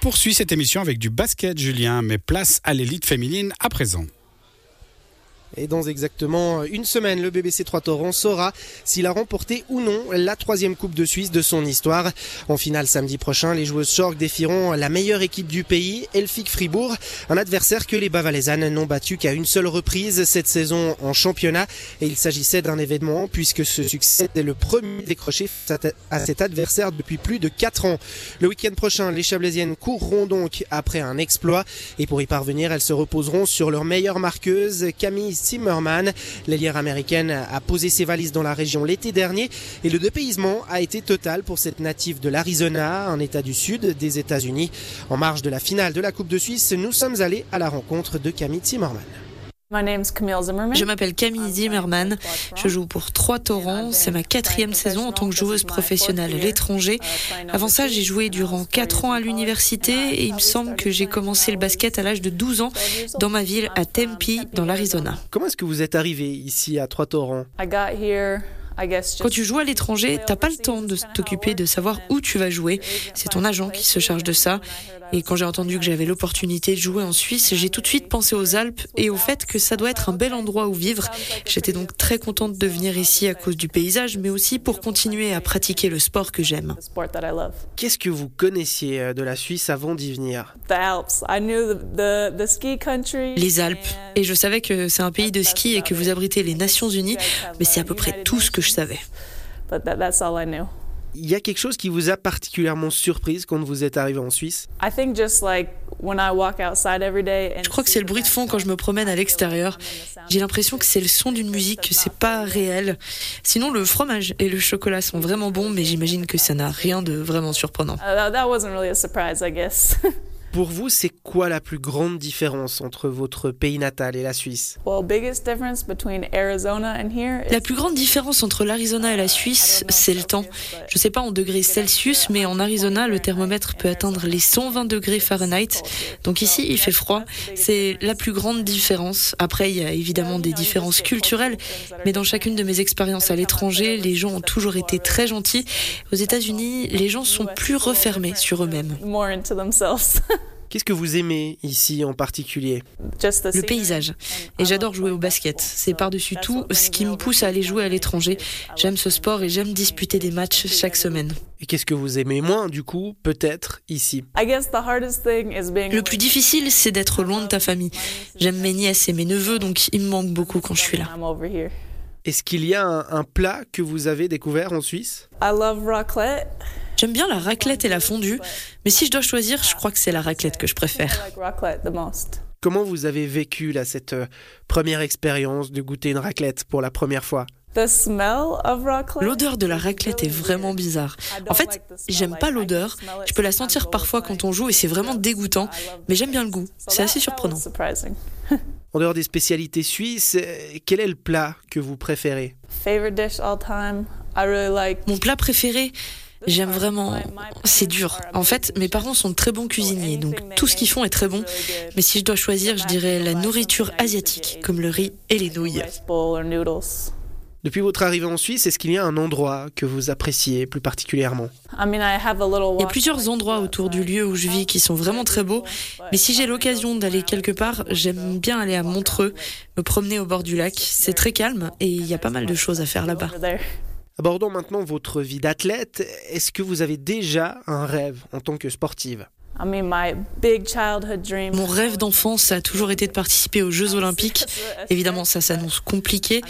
poursuit cette émission avec du basket, Julien, mais place à l'élite féminine à présent. Et dans exactement une semaine, le BBC 3 Torrent saura s'il a remporté ou non la troisième Coupe de Suisse de son histoire. En finale samedi prochain, les joueuses Schork défieront la meilleure équipe du pays, Elfic Fribourg, un adversaire que les Bavalaisannes n'ont battu qu'à une seule reprise cette saison en championnat. Et il s'agissait d'un événement puisque ce succès est le premier décroché à cet adversaire depuis plus de 4 ans. Le week-end prochain, les Chablaisiennes courront donc après un exploit et pour y parvenir, elles se reposeront sur leur meilleure marqueuse, Camille Zimmerman. L'ailière américaine a posé ses valises dans la région l'été dernier et le dépaysement a été total pour cette native de l'Arizona, un état du sud des États-Unis. En marge de la finale de la Coupe de Suisse, nous sommes allés à la rencontre de Camille Zimmerman. Je m'appelle Camille Zimmerman. Je joue pour Trois Torrents. C'est ma quatrième saison en tant que joueuse professionnelle à l'étranger. Avant ça, j'ai joué durant quatre ans à l'université et il me semble que j'ai commencé le basket à l'âge de 12 ans dans ma ville à Tempe, dans l'Arizona. Comment est-ce que vous êtes arrivé ici à Trois Torrents? Quand tu joues à l'étranger, t'as pas le temps de t'occuper de savoir où tu vas jouer. C'est ton agent qui se charge de ça. Et quand j'ai entendu que j'avais l'opportunité de jouer en Suisse, j'ai tout de suite pensé aux Alpes et au fait que ça doit être un bel endroit où vivre. J'étais donc très contente de venir ici à cause du paysage, mais aussi pour continuer à pratiquer le sport que j'aime. Qu'est-ce que vous connaissiez euh, de la Suisse avant d'y venir? Les Alpes. Et je savais que c'est un pays de ski et que vous abritez les Nations Unies, mais c'est à peu près tout ce que je savais. Il y a quelque chose qui vous a particulièrement surprise quand vous êtes arrivé en Suisse? Je crois que c'est le bruit de fond quand je me promène à l'extérieur. J'ai l'impression que c'est le son d'une musique, que c'est pas réel. Sinon, le fromage et le chocolat sont vraiment bons, mais j'imagine que ça n'a rien de vraiment surprenant. Pour vous, c'est quoi la plus grande différence entre votre pays natal et la Suisse La plus grande différence entre l'Arizona et la Suisse, c'est le temps. Je ne sais pas en degrés Celsius, mais en Arizona, le thermomètre peut atteindre les 120 degrés Fahrenheit. Donc ici, il fait froid. C'est la plus grande différence. Après, il y a évidemment des différences culturelles, mais dans chacune de mes expériences à l'étranger, les gens ont toujours été très gentils. Aux États-Unis, les gens sont plus refermés sur eux-mêmes. Qu'est-ce que vous aimez ici en particulier? Le paysage. Et j'adore jouer au basket. C'est par-dessus tout ce qui me pousse à aller jouer à l'étranger. J'aime ce sport et j'aime disputer des matchs chaque semaine. Et qu'est-ce que vous aimez moins, du coup, peut-être ici? Le plus difficile, c'est d'être loin de ta famille. J'aime mes nièces et mes neveux, donc il me manque beaucoup quand je suis là. Est-ce qu'il y a un, plat que vous avez découvert en Suisse? J'aime bien la raclette et la fondue, mais si je dois choisir, je crois que c'est la raclette que je préfère. Comment vous avez vécu là, cette euh, première expérience de goûter une raclette pour la première fois? L'odeur de la raclette est vraiment bizarre. En fait, j'aime pas l'odeur. Je peux la sentir parfois quand on joue et c'est vraiment dégoûtant, mais j'aime bien le goût. C'est assez surprenant. En dehors des spécialités suisses, euh, quel est le plat que vous préférez? Mon plat préféré, J'aime vraiment. C'est dur. En fait, mes parents sont très bons cuisiniers, donc tout ce qu'ils font est très bon. Mais si je dois choisir, je dirais la nourriture asiatique, comme le riz et les nouilles. Depuis votre arrivée en Suisse, est-ce qu'il y a un endroit que vous appréciez plus particulièrement? Il y a plusieurs endroits autour du lieu où je vis qui sont vraiment très beaux, mais si j'ai l'occasion d'aller quelque part, j'aime bien aller à Montreux, me promener au bord du lac. C'est très calme et il y a pas mal de choses à faire là-bas. Abordons maintenant votre vie d'athlète. Est-ce que vous avez déjà un rêve en tant que sportive? Mon rêve d'enfance a toujours été de participer aux Jeux Olympiques. Évidemment, ça s'annonce compliqué.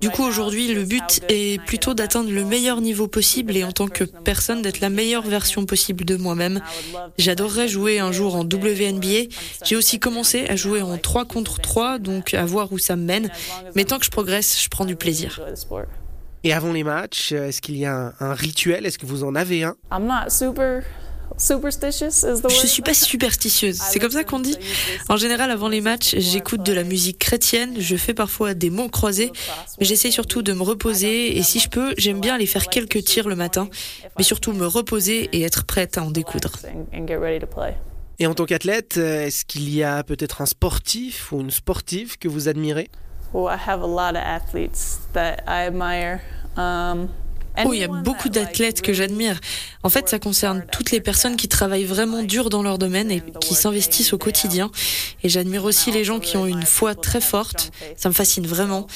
Du coup, aujourd'hui, le but est plutôt d'atteindre le meilleur niveau possible et en tant que personne, d'être la meilleure version possible de moi-même. J'adorerais jouer un jour en WNBA. J'ai aussi commencé à jouer en 3 contre 3, donc à voir où ça me mène. Mais tant que je progresse, je prends du plaisir. Et avant les matchs, euh, est-ce qu'il y a un, rituel? Est-ce que vous en avez un? Je suis pas superstitieuse, c'est comme ça qu'on dit. En général, avant les matchs, j'écoute de la musique chrétienne, je fais parfois des mots croisés, mais j'essaie surtout de me reposer. Et si je peux, j'aime bien aller faire quelques tirs le matin, mais surtout me reposer et être prête à en découdre. Et en tant qu'athlète, euh, est-ce qu'il y a peut-être un sportif ou une sportive que vous admirez? Oh, I have a lot of athletes that I admire. Um, Oh, il y a beaucoup d'athlètes que j'admire. En fait, ça concerne toutes les personnes qui travaillent vraiment dur dans leur domaine et qui s'investissent au quotidien. Et j'admire aussi les gens qui ont une foi très forte. Ça me fascine vraiment.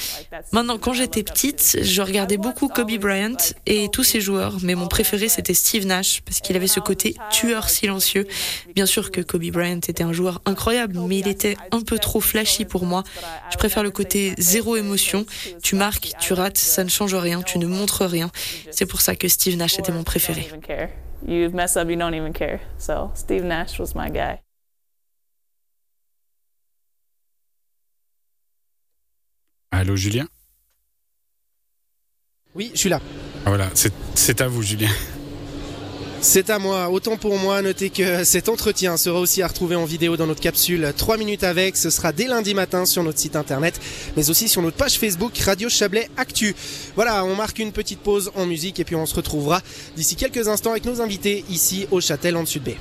Maintenant, quand j'étais petite, je regardais beaucoup Kobe Bryant et tous ses joueurs, mais mon préféré c'était Steve Nash parce qu'il avait ce côté tueur silencieux. Bien sûr que Kobe Bryant était un joueur incroyable, mais il était un peu trop flashy pour moi. Je préfère le côté zéro émotion. Tu marques, tu rates, ça ne change rien, tu ne montres rien. C'est pour ça que Steve Nash était mon préféré. Allô Julien? Oui, je suis là. Voilà, c'est à vous Julien. C'est à moi. Autant pour moi, notez que cet entretien sera aussi à retrouver en vidéo dans notre capsule 3 minutes avec. Ce sera dès lundi matin sur notre site internet, mais aussi sur notre page Facebook Radio Chablais Actu. Voilà, on marque une petite pause en musique et puis on se retrouvera d'ici quelques instants avec nos invités ici au Châtel en baie.